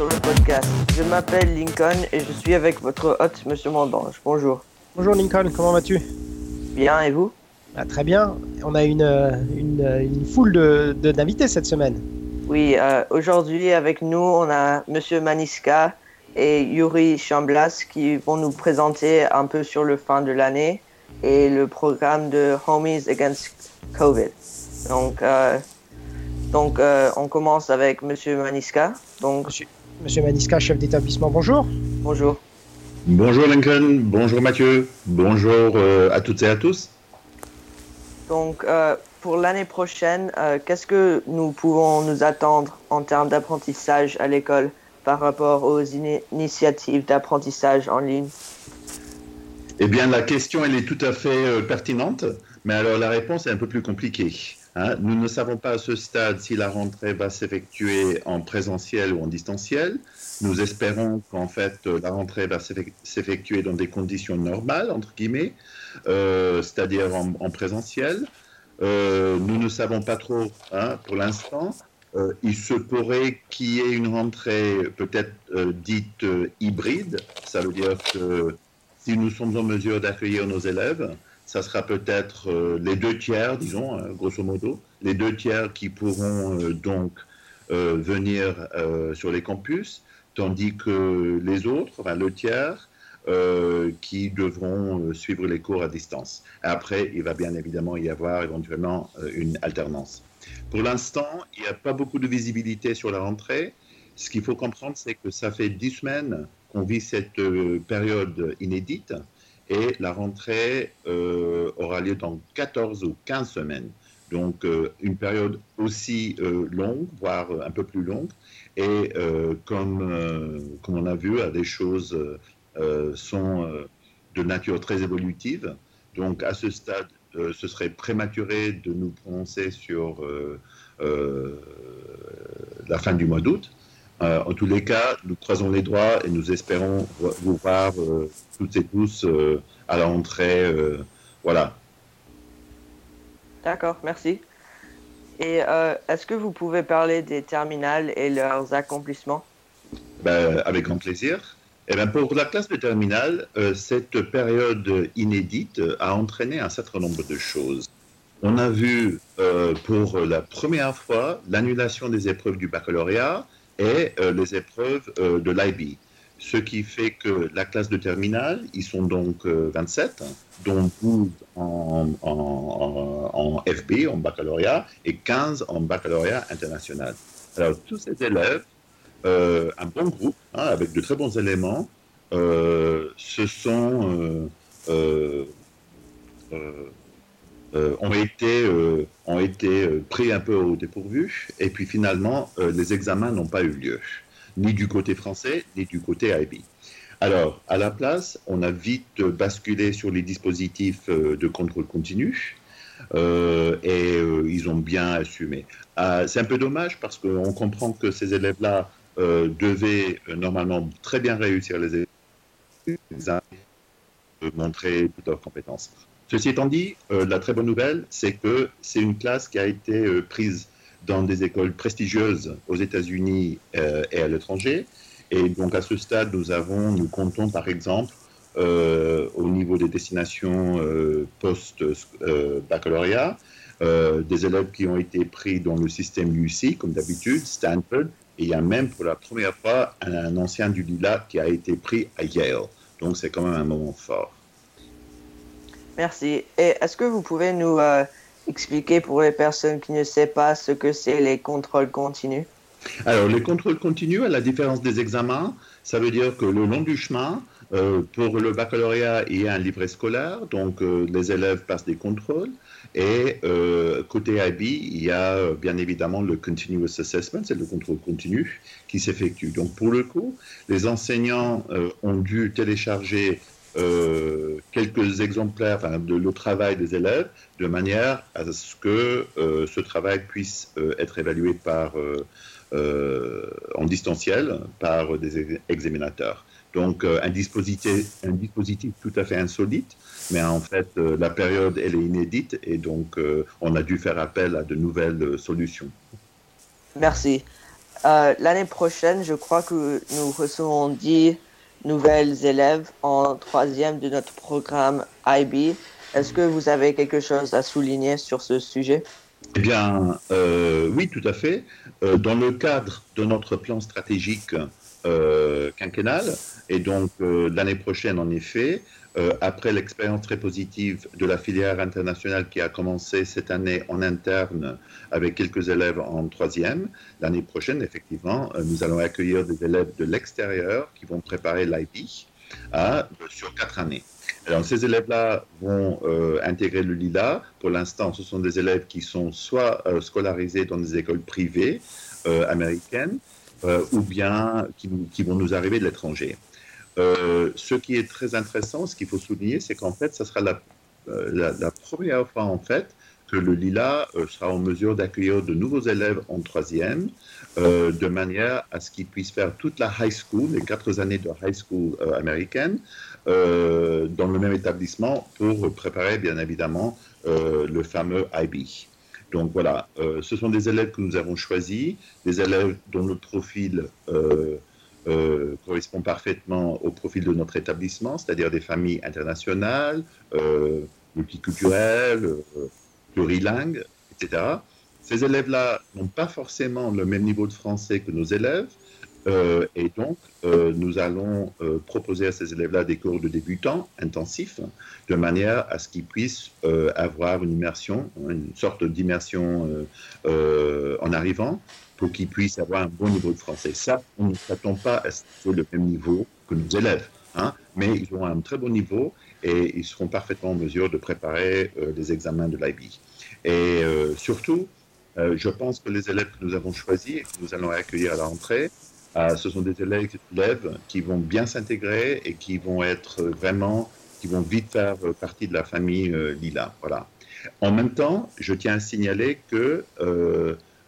sur le podcast. Je m'appelle Lincoln et je suis avec votre hôte, Monsieur Mandange. Bonjour. Bonjour Lincoln, comment vas-tu? Bien, et vous? Ah, Très bien. On a une, une, une foule d'invités de, cette semaine. Oui, euh, aujourd'hui avec nous, on a Monsieur Maniska et Yuri Chamblas qui vont nous présenter un peu sur le fin de l'année et le programme de Homies Against COVID. Donc, euh, donc, euh, on commence avec Monsieur Maniska. Donc, Monsieur, Maniska, chef d'établissement, bonjour. Bonjour. Bonjour Lincoln, bonjour Mathieu, bonjour euh, à toutes et à tous. Donc, euh, pour l'année prochaine, qu'est-ce que nous pouvons nous attendre en termes d'apprentissage à l'école par rapport aux initiatives d'apprentissage en ligne? Eh bien, la question, elle est tout à fait pertinente, mais alors la réponse est un peu plus compliquée. Hein, nous ne savons pas à ce stade si la rentrée va s'effectuer en présentiel ou en distanciel. Nous espérons qu'en fait la rentrée va s'effectuer dans des conditions normales, entre guillemets, euh, c'est-à-dire en, présentiel. Euh, nous ne savons pas trop hein, pour l'instant. Euh, il se pourrait qu'il y ait une rentrée peut-être dite hybride. Ça veut dire que si nous sommes en mesure d'accueillir nos élèves, ça sera peut-être euh, les deux tiers, disons, hein, grosso modo, les deux tiers qui pourront euh, donc euh, venir sur les campus, tandis que les autres, enfin le tiers, qui devront suivre les cours à distance. Après, il va bien évidemment y avoir éventuellement une alternance. Pour l'instant, il n'y a pas beaucoup de visibilité sur la rentrée. Ce qu'il faut comprendre, c'est que ça fait dix semaines qu'on vit cette période inédite et la rentrée euh, aura lieu dans 14 ou 15 semaines. Donc euh, une période aussi euh, longue, voire un peu plus longue. Et comme, comme on a vu, des choses sont de nature très évolutive. Donc à ce stade, ce serait prématuré de nous prononcer sur la fin du mois d'août. Euh, en tous les cas, nous croisons les doigts et nous espérons vous voir euh, toutes et tous euh, à la rentrée. voilà. D'accord, merci. Et est-ce que vous pouvez parler des terminales et leurs accomplissements? Ben, Avec grand plaisir. Eh bien, pour la classe de terminale, cette période inédite a entraîné un certain nombre de choses. On a vu pour la première fois l'annulation des épreuves du baccalauréat et euh, les épreuves euh, de l'IB. Ce qui fait que la classe de terminale, ils sont donc 27, euh, dont 12 en, en, FB, en baccalauréat, et 15 en baccalauréat international. Alors, tous ces élèves, un bon groupe, hein, avec de très bons éléments, se sont euh, ont été, euh, ont été euh, pris un peu au dépourvu, et puis finalement, les examens n'ont pas eu lieu, ni du côté français, ni du côté IB. Alors, à la place, on a vite basculé sur les dispositifs de contrôle continu, et ils ont bien assumé. C'est un peu dommage parce qu'on comprend que ces élèves-là devaient normalement très bien réussir les examens, montrer toutes leurs compétences. Ceci étant dit, euh, la très bonne nouvelle, c'est que c'est une classe qui a été euh, prise dans des écoles prestigieuses aux États-Unis euh, et à l'étranger. Et donc à ce stade, nous avons, nous comptons par exemple au niveau des destinations post-baccalauréat, des élèves qui ont été pris dans le système UC, comme d'habitude, Stanford, et il y a même pour la première fois un, un ancien du Lila qui a été pris à Yale. Donc c'est quand même un moment fort. Merci. Et est-ce que vous pouvez nous euh, expliquer pour les personnes qui ne savent pas ce que c'est les contrôles continus? Alors, les contrôles continus, à la différence des examens, ça veut dire que le long du chemin, euh, pour le baccalauréat, il y a un livret scolaire, donc euh, les élèves passent des contrôles. Et côté IB, il y a bien évidemment le Continuous Assessment, c'est le contrôle continu qui s'effectue. Donc pour le coup, les enseignants ont dû télécharger euh, quelques exemplaires de le travail des élèves de manière à ce que euh, ce travail puisse euh, être évalué par, en distanciel par des examinateurs. Donc un dispositif, un dispositif tout à fait insolite, mais en fait la période elle est inédite et donc on a dû faire appel à de nouvelles solutions. Merci. L'année prochaine, je crois que nous recevons 10 nouvelles élèves en troisième de notre programme IB. Est-ce que vous avez quelque chose à souligner sur ce sujet? Eh bien, oui, tout à fait. dans le cadre de notre plan stratégique quinquennal, et donc l'année prochaine, en effet, euh, après l'expérience très positive de la filière internationale qui a commencé cette année en interne avec quelques élèves en troisième, l'année prochaine, effectivement, euh, nous allons accueillir des élèves de l'extérieur qui vont préparer l'IB hein, sur quatre années. Alors, ces élèves-là vont euh, intégrer le LILA. Pour l'instant, ce sont des élèves qui sont soit scolarisés dans des écoles privées américaines, ou bien qui, vont nous arriver de l'étranger. Euh, ce qui est très intéressant, ce qu'il faut souligner, c'est qu'en fait, ce sera la, euh, première fois en fait que le Lila euh, sera en mesure d'accueillir de nouveaux élèves en troisième, de manière à ce qu'ils puissent faire toute la high school, les quatre années de high school américaine, dans le même établissement pour préparer bien évidemment le fameux IB. Donc voilà, ce sont des élèves que nous avons choisis, des élèves dont le profil euh, correspond parfaitement au profil de notre établissement, c'est-à-dire des familles internationales, euh, multiculturelles, euh, plurilingues, etc. Ces élèves-là n'ont pas forcément le même niveau de français que nos élèves, et donc nous allons proposer à ces élèves-là des cours de débutants intensifs, de manière à ce qu'ils puissent avoir une immersion, une sorte d'immersion en arrivant, pour qu'ils puissent avoir un bon niveau de français. Ça, on ne s'attend pas à ce soit le même niveau que nos élèves, hein, mais ils ont un très bon niveau et ils seront parfaitement en mesure de préparer euh, les examens de l'IB. Et euh, surtout, euh, je pense que les élèves que nous avons choisis et que nous allons accueillir à la rentrée, ce sont des élèves, élèves qui vont bien s'intégrer et qui vont être vraiment, qui vont vite faire partie de la famille Lila. Voilà. En même temps, je tiens à signaler que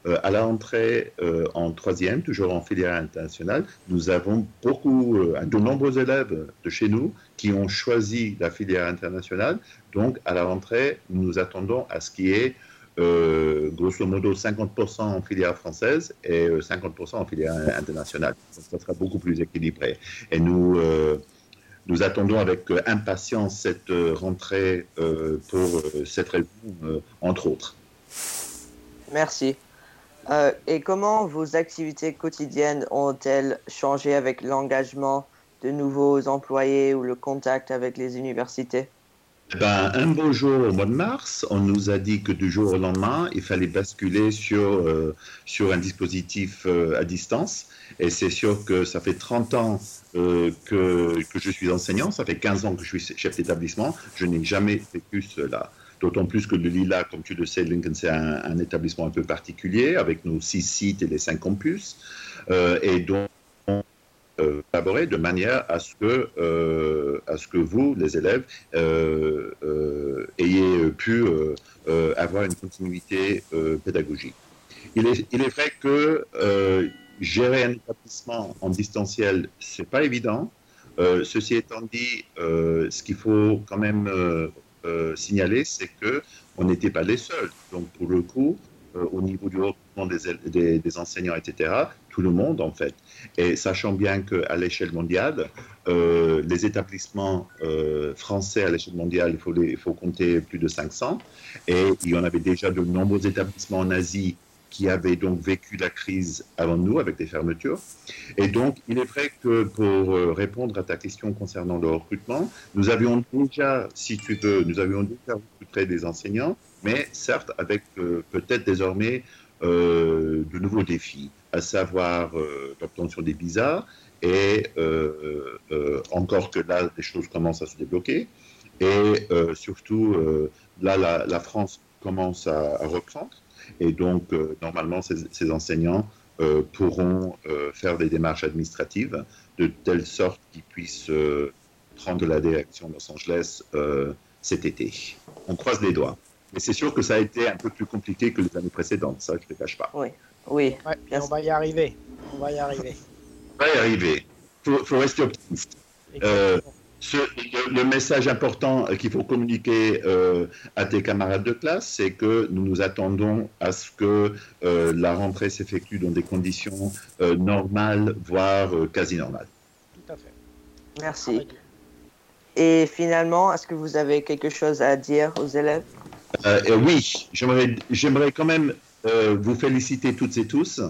euh, à la rentrée euh, en troisième, toujours en filière internationale, nous avons beaucoup, euh, de nombreux élèves de chez nous qui ont choisi la filière internationale. Donc, à la rentrée, nous attendons à ce qu'il y ait grosso modo 50% en filière française et 50% en filière internationale. ça sera beaucoup plus équilibré. Et nous, nous attendons avec impatience cette rentrée pour cette raison, entre autres. Merci. Euh, et comment vos activités quotidiennes ont-elles changé avec l'engagement de nouveaux employés ou le contact avec les universités? Eh ben, un beau jour au mois de mars, on nous a dit que du jour au lendemain, il fallait basculer sur, euh, sur un dispositif euh, à distance. Et c'est sûr que ça fait 30 ans que, que je suis enseignant, ça fait 15 ans que je suis chef d'établissement. Je n'ai jamais vécu cela. D'autant plus que le Lila, comme tu le sais, Lincoln, c'est un, établissement un peu particulier, avec nos six sites et les cinq campus. Euh, et donc, euh, collaborer de manière à ce que, euh, à ce que vous, les élèves, ayez pu avoir une continuité pédagogique. Il est, vrai que gérer un établissement en distanciel, c'est pas évident. ceci étant dit, ce qu'il faut quand même signaler, c'est que on n'était pas les seuls. Donc pour le coup, euh, au niveau du recrutement des, enseignants, etc., tout le monde en fait. Et sachant bien qu'à l'échelle mondiale, euh, les établissements français à l'échelle mondiale, il faut compter plus de 500. Et il y en avait déjà de nombreux établissements en Asie qui avaient donc vécu la crise avant nous avec des fermetures. Et donc, il est vrai que pour euh, répondre à ta question concernant le recrutement, nous avions déjà, si tu veux, nous avions déjà recruté des enseignants, mais certes avec euh, peut-être désormais euh, de nouveaux défis, à savoir l'obtention des visas, et encore que là, les choses commencent à se débloquer. Et surtout, là, la, France commence à reprendre. Et donc, euh, normalement, ces, enseignants euh, pourront euh, faire des démarches administratives de telle sorte qu'ils puissent prendre la direction de Los Angeles cet été. On croise les doigts. Mais c'est sûr que ça a été un peu plus compliqué que les années précédentes, ça je ne le cache pas. Oui, oui. on va y arriver. On va y arriver. On va y arriver. Il faut, rester optimiste. Le message important qu'il faut communiquer euh, à tes camarades de classe, c'est que nous nous attendons à ce que euh, la rentrée s'effectue dans des conditions euh, normales, voire quasi normales. Tout à fait. Merci. Et finalement, est-ce que vous avez quelque chose à dire aux élèves? Oui, j'aimerais quand même vous féliciter toutes et tous.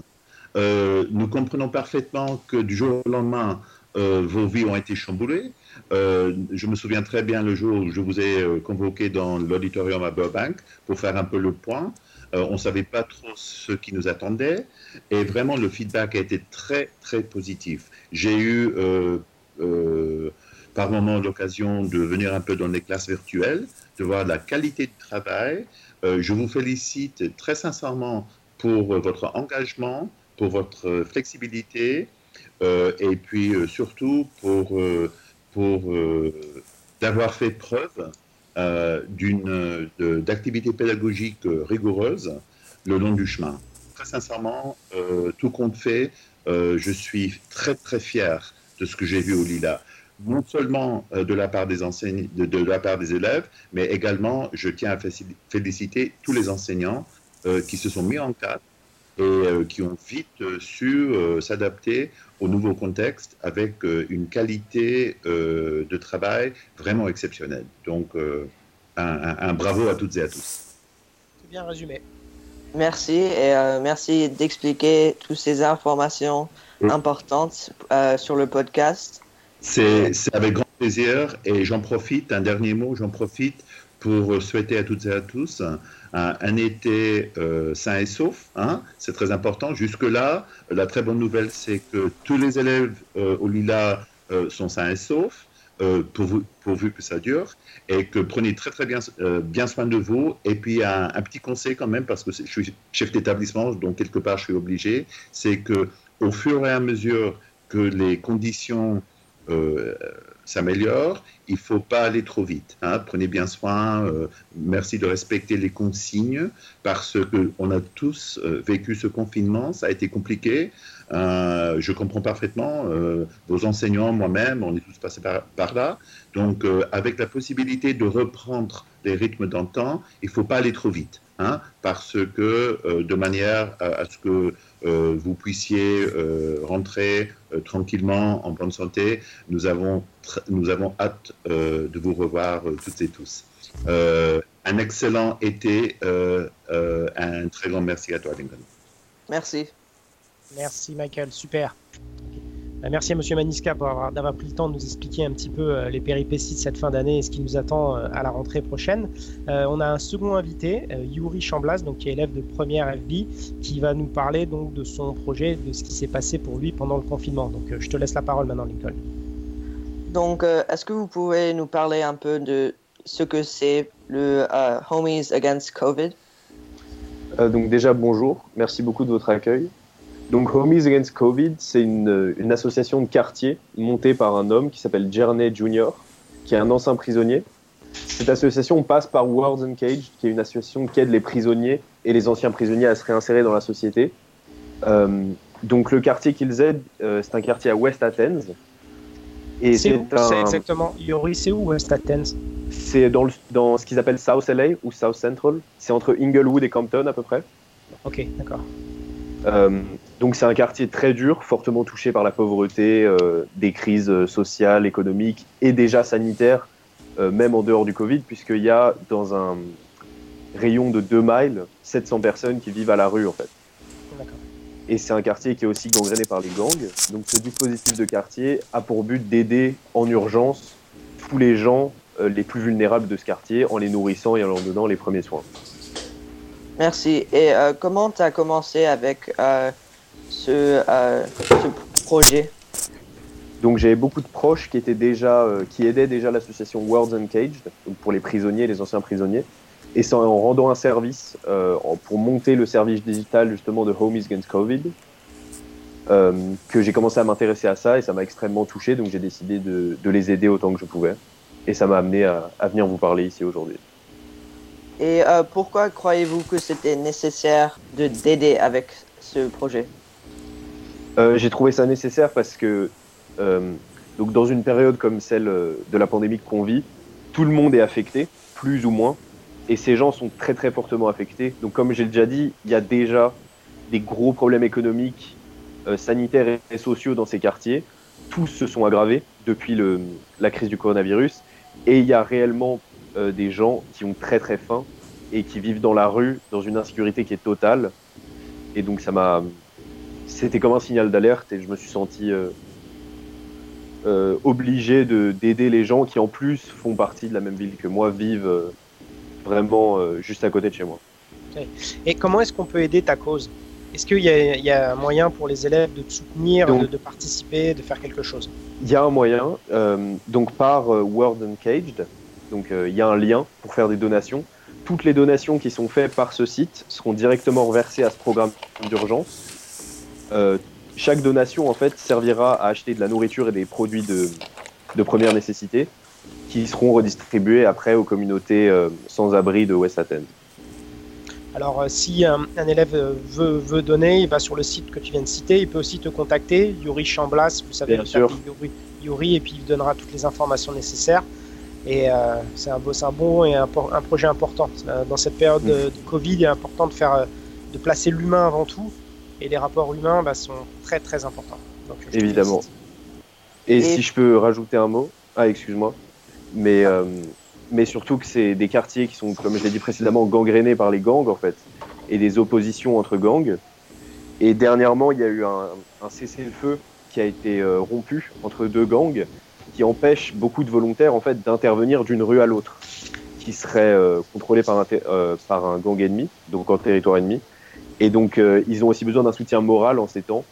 nous comprenons parfaitement que du jour au lendemain, vos vies ont été chamboulées euh, je me souviens très bien le jour où je vous ai euh, convoqué dans l'auditorium à Burbank pour faire un peu le point. Euh, on ne savait pas trop ce qui nous attendait et vraiment le feedback a été très très positif. J'ai eu par moment l'occasion de venir un peu dans les classes virtuelles, de voir la qualité de travail. je vous félicite très sincèrement pour votre engagement, pour votre flexibilité et puis surtout pour pour euh, d'avoir fait preuve euh, d'une d'activité pédagogique rigoureuse le long du chemin. Très sincèrement, euh, tout compte fait, je suis très très fier de ce que j'ai vu au Lila non seulement de la part des enseignants, de, la part des élèves, mais également, je tiens à féliciter tous les enseignants qui se sont mis en cadre et qui ont vite su s'adapter au nouveau contexte avec euh, une qualité euh, de travail vraiment exceptionnelle. Donc, euh, un, bravo à toutes et à tous. C'est bien résumé. Merci et merci d'expliquer toutes ces informations importantes sur le podcast. C'est avec grand plaisir et j'en profite, un dernier mot, j'en profite pour souhaiter à toutes et à tous un, été euh, sain et sauf. Hein, c'est très important. Jusque-là, la très bonne nouvelle, c'est que tous les élèves euh, au Lila euh, sont sains et saufs. Pourvu, que ça dure, et que prenez très très bien, bien soin de vous. Et puis un, un, petit conseil quand même, parce que je suis chef d'établissement, donc quelque part je suis obligé, c'est que au fur et à mesure que les conditions s'améliore, il ne faut pas aller trop vite. Hein. Prenez bien soin, euh, merci de respecter les consignes, parce qu'on a tous euh, vécu ce confinement, ça a été compliqué. Euh, je comprends parfaitement, vos enseignants, moi-même, on est tous passés par, là. Donc, avec la possibilité de reprendre les rythmes d'antan, il ne faut pas aller trop vite. Hein, parce que de manière à ce que euh, vous puissiez euh, rentrer euh, tranquillement en bonne santé. Nous avons, nous avons hâte de vous revoir toutes et tous. un excellent été, un très grand merci à toi, Lincoln. Merci. Merci, Michael. Super. Bah, merci à Monsieur Maniska pour d'avoir pris le temps de nous expliquer un petit peu euh, les péripéties de cette fin d'année et ce qui nous attend euh, à la rentrée prochaine. Euh, on a un second invité, Yuri Chamblas, donc qui est élève de première FB, qui va nous parler donc de son projet, de ce qui s'est passé pour lui pendant le confinement. Donc je te laisse la parole maintenant, Lincoln. Donc, est-ce que vous pouvez nous parler un peu de ce que c'est le Homies Against COVID? Donc déjà bonjour, merci beaucoup de votre accueil. Donc Homies Against Covid, c'est une, une, association de quartier montée par un homme qui s'appelle Jerney Jr., qui est un ancien prisonnier. Cette association passe par Worlds and Cage, qui est une association qui aide les prisonniers et les anciens prisonniers à se réinsérer dans la société. Euh, donc le quartier qu'ils aident, euh, c'est un quartier à West Athens. Et c'est un... exactement, Yori, c'est où West Athens? C'est dans, dans ce qu'ils appellent South LA ou South Central. C'est entre Inglewood et Compton à peu près. Ok, d'accord. Euh, donc c'est un quartier très dur, fortement touché par la pauvreté, euh, des crises euh, sociales, économiques et déjà sanitaires, même en dehors du Covid, puisqu'il y a dans un rayon de 2 miles 700 personnes qui vivent à la rue en fait. Et c'est un quartier qui est aussi gangréné par les gangs. Donc ce dispositif de quartier a pour but d'aider en urgence tous les gens les plus vulnérables de ce quartier en les nourrissant et en leur donnant les premiers soins. Merci. Et euh, comment tu as commencé avec euh, ce, euh, ce, projet Donc j'ai beaucoup de proches qui étaient déjà, qui aidaient déjà l'association Worlds Uncaged, donc pour les prisonniers, les anciens prisonniers, et c'est en rendant un service pour monter le service digital justement de Homies Against Covid. que j'ai commencé à m'intéresser à ça et ça m'a extrêmement touché, donc j'ai décidé de, de, les aider autant que je pouvais. Et ça m'a amené à, à venir vous parler ici aujourd'hui. Et euh, pourquoi croyez-vous que c'était nécessaire de d'aider avec ce projet? Euh, J'ai trouvé ça nécessaire parce que euh, Donc dans une période comme celle de la pandémie qu'on vit, tout le monde est affecté, plus ou moins, et ces gens sont très très fortement affectés. Donc comme j'ai déjà dit, il y a déjà des gros problèmes économiques, sanitaires et sociaux dans ces quartiers. Tous se sont aggravés depuis le, la crise du coronavirus, et il y a réellement des gens qui ont très très faim et qui vivent dans la rue dans une insécurité qui est totale. Et donc ça m'a, c'était comme un signal d'alerte et je me suis senti euh, euh, obligé de d'aider les gens qui en plus font partie de la même ville que moi, vivent euh, vraiment juste à côté de chez moi. Et comment est-ce qu'on peut aider ta cause? Est-ce qu'il y, y, a un moyen pour les élèves de te soutenir, de, de, participer, de faire quelque chose? Il y a un moyen, donc par World Uncaged, donc il y a un lien pour faire des donations. Toutes les donations qui sont faites par ce site seront directement reversées à ce programme d'urgence. Euh, chaque donation en fait servira à acheter de la nourriture et des produits de, de première nécessité qui seront redistribués après aux communautés euh, sans abri de West Athens. Alors, euh, si un, un élève veut, veut, donner, il va sur le site que tu viens de citer. Il peut aussi te contacter, Yuri Chamblas, vous savez, Bien sûr. Yuri, Yuri, et puis il donnera toutes les informations nécessaires. Et euh, c'est un, un, bon et un, un, projet important. Dans cette période de, de, Covid, il est important de, faire, de placer l'humain avant tout. Et les rapports humains bah, sont très très importants. Donc, Évidemment. Et, et, si je peux rajouter un mot, ah excuse-moi, mais, euh, mais surtout que c'est des quartiers qui sont, comme je l'ai dit précédemment, gangrénés par les gangs en fait, et des oppositions entre gangs. Et dernièrement, il y a eu un, un cessez-le-feu qui a été euh, rompu entre deux gangs qui empêche beaucoup de volontaires en fait d'intervenir d'une rue à l'autre, qui serait euh, contrôlée par un, euh, par un gang ennemi, donc en territoire ennemi. Et donc euh, ils ont aussi besoin d'un soutien moral en ces temps.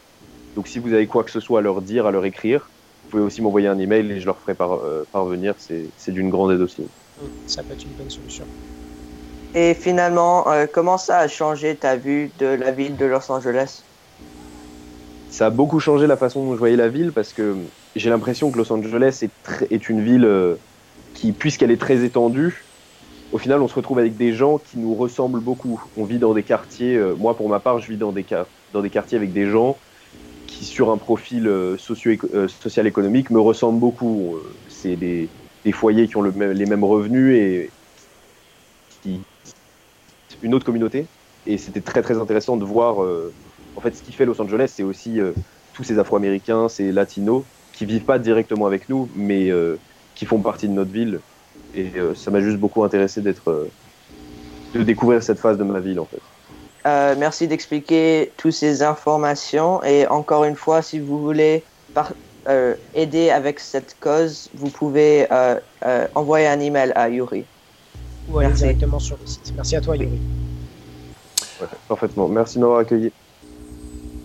Donc si vous avez quoi que ce soit à leur dire, à leur écrire, vous pouvez aussi m'envoyer un email et je leur ferai par, parvenir. C'est d'une grande aide aussi. Ça peut être une bonne solution. Et finalement, comment ça a changé ta vue de la ville de Los Angeles? Ça a beaucoup changé la façon dont je voyais la ville parce que j'ai l'impression que Los Angeles est, est une ville euh, qui, puisqu'elle est très étendue, au final, on se retrouve avec des gens qui nous ressemblent beaucoup. On vit dans des quartiers, euh, moi pour ma part, je vis dans des, quartiers avec des gens qui, sur un profil euh, socio social économique, me ressemblent beaucoup. C'est des, foyers qui ont les mêmes revenus et qui, une autre communauté. Et c'était très très intéressant de voir, en fait, ce qui fait Los Angeles, c'est aussi tous ces Afro-Américains, ces Latinos qui vivent pas directement avec nous, mais euh, qui font partie de notre ville. Et euh, ça m'a juste beaucoup intéressé d'être, euh, de découvrir cette phase de ma ville en fait. Euh, merci d'expliquer toutes ces informations et encore une fois, si vous voulez par, euh, aider avec cette cause, vous pouvez euh, envoyer un email à Yuri. Ou aller directement sur le site. Merci à toi, Yuri. Ouais, parfaitement. Merci de m'avoir accueilli.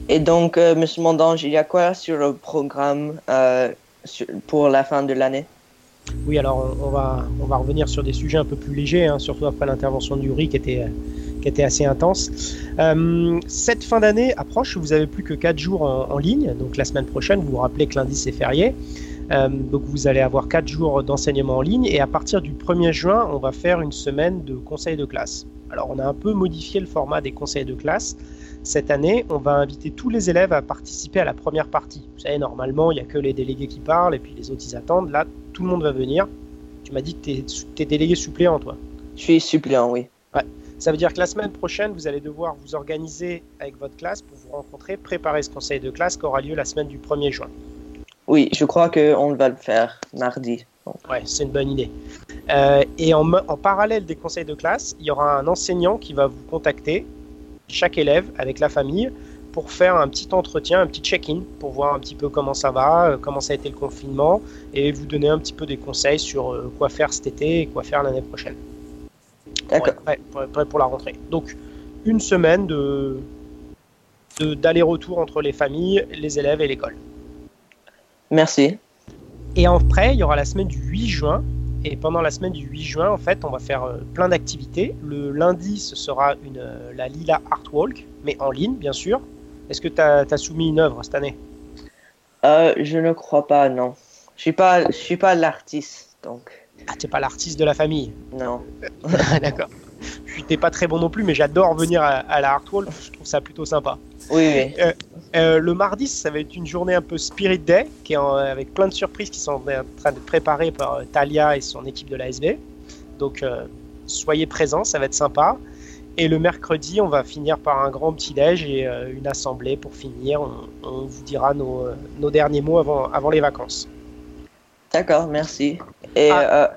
Et donc, euh, Monsieur Mondange, il y a quoi sur le programme euh, sur, pour la fin de l'année? Oui, alors on, va, revenir sur des sujets un peu plus légers, hein, surtout après l'intervention du qui était, qui était assez intense. Euh, cette fin d'année approche, vous avez plus que 4 jours en, en, ligne, donc la semaine prochaine, vous vous rappelez que lundi c'est férié. Euh, donc vous allez avoir 4 jours d'enseignement en ligne et à partir du 1er juin, on va faire une semaine de conseils de classe. Alors on a un peu modifié le format des conseils de classe. Cette année, on va inviter tous les élèves à participer à la première partie. Vous savez, normalement, il n'y a que les délégués qui parlent et puis les autres, ils attendent. Là, tout le monde va venir. Tu m'as dit que tu es, délégué suppléant, toi Je suis suppléant, oui. Ouais. Ça veut dire que la semaine prochaine, vous allez devoir vous organiser avec votre classe pour vous rencontrer, préparer ce conseil de classe qui aura lieu la semaine du 1er juin. Oui, je crois qu'on va le faire mardi. Donc. Ouais, c'est une bonne idée. Euh, et en, en, parallèle des conseils de classe, il y aura un enseignant qui va vous contacter chaque élève avec la famille pour faire un petit entretien, un petit check-in pour voir un petit peu comment ça va, euh, comment ça a été le confinement et vous donner un petit peu des conseils sur euh, quoi faire cet été et quoi faire l'année prochaine. D'accord. Pour, être prêt, pour, pour la rentrée. Donc une semaine de d'aller-retour entre les familles, les élèves et l'école. Merci. Et après, il y aura la semaine du 8 juin et pendant la semaine du 8 juin, en fait, on va faire euh, plein d'activités. Le lundi, ce sera une, euh, la Lila Art Walk, mais en ligne, bien sûr. Est-ce que tu as, as, soumis une œuvre cette année? Euh, Je ne crois pas, non. Je suis pas, je suis pas l'artiste, donc. Ah, t'es pas l'artiste de la famille? Non. D'accord. Je n'étais pas très bon non plus, mais j'adore venir à, à, la Art Walk. Je trouve ça plutôt sympa. Oui, oui. Euh, euh, le mardi, ça va être une journée un peu Spirit Day, qui est en- avec plein de surprises qui sont en train d'être préparées par euh, Talia et son équipe de l'ASB. Donc, euh, soyez présents, ça va être sympa. Et le mercredi, on va finir par un grand petit-déj et euh, une assemblée pour finir. On, on vous dira nos, nos derniers mots avant, avant les vacances. D'accord, merci. Et Ah. euh,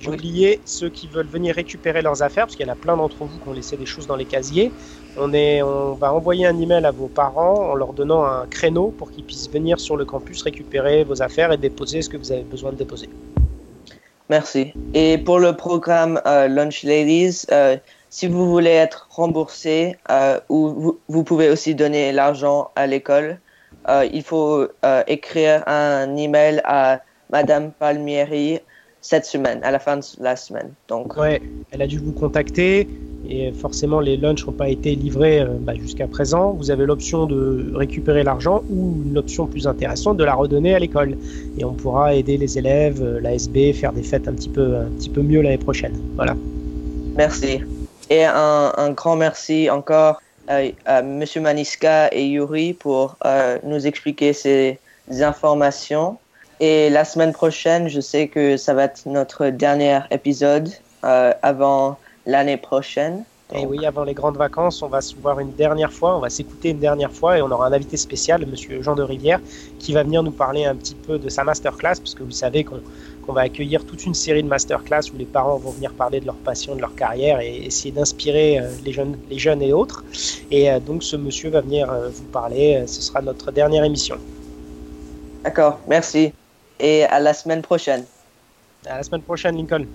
J'ai Oui. oublié ceux qui veulent venir récupérer leurs affaires, parce qu'il y en a plein d'entre vous qui ont laissé des choses dans les casiers. On, est, on va envoyer un email à vos parents en leur donnant un créneau pour qu'ils puissent venir sur le campus récupérer vos affaires et déposer ce que vous avez besoin de déposer. Merci. Et pour le programme euh, Lunch Ladies, euh, si vous voulez être remboursé euh, ou vous, vous pouvez aussi donner l'argent à l'école, euh, il faut écrire un email à Madame Palmieri cette semaine, à la fin de la semaine. Donc, Ouais, elle a dû vous contacter et forcément les lunchs n'ont pas été livrés euh, bah, jusqu'à présent. Vous avez l'option de récupérer l'argent ou une option plus intéressante de la redonner à l'école. Et on pourra aider les élèves, euh, l'ASB, faire des fêtes un petit peu, un petit peu mieux l'année prochaine. Voilà. merci. Et un, un grand merci encore euh, à Monsieur Maniska et Yuri pour euh, nous expliquer ces informations. Et la semaine prochaine, je sais que ça va être notre dernier épisode euh, avant l'année prochaine. Et oui, avant les grandes vacances, on va se voir une dernière fois, on va s'écouter une dernière fois et on aura un invité spécial, Monsieur Jean de Rivière, qui va venir nous parler un petit peu de sa masterclass, parce que vous savez qu'on va accueillir toute une série de masterclass où les parents vont venir parler de leur passion, de leur carrière et essayer d'inspirer euh, les jeunes, les jeunes et autres. Et euh, donc ce monsieur va venir vous parler, ce sera notre dernière émission. D'accord, merci. Et à la semaine prochaine. À la semaine prochaine, Lincoln.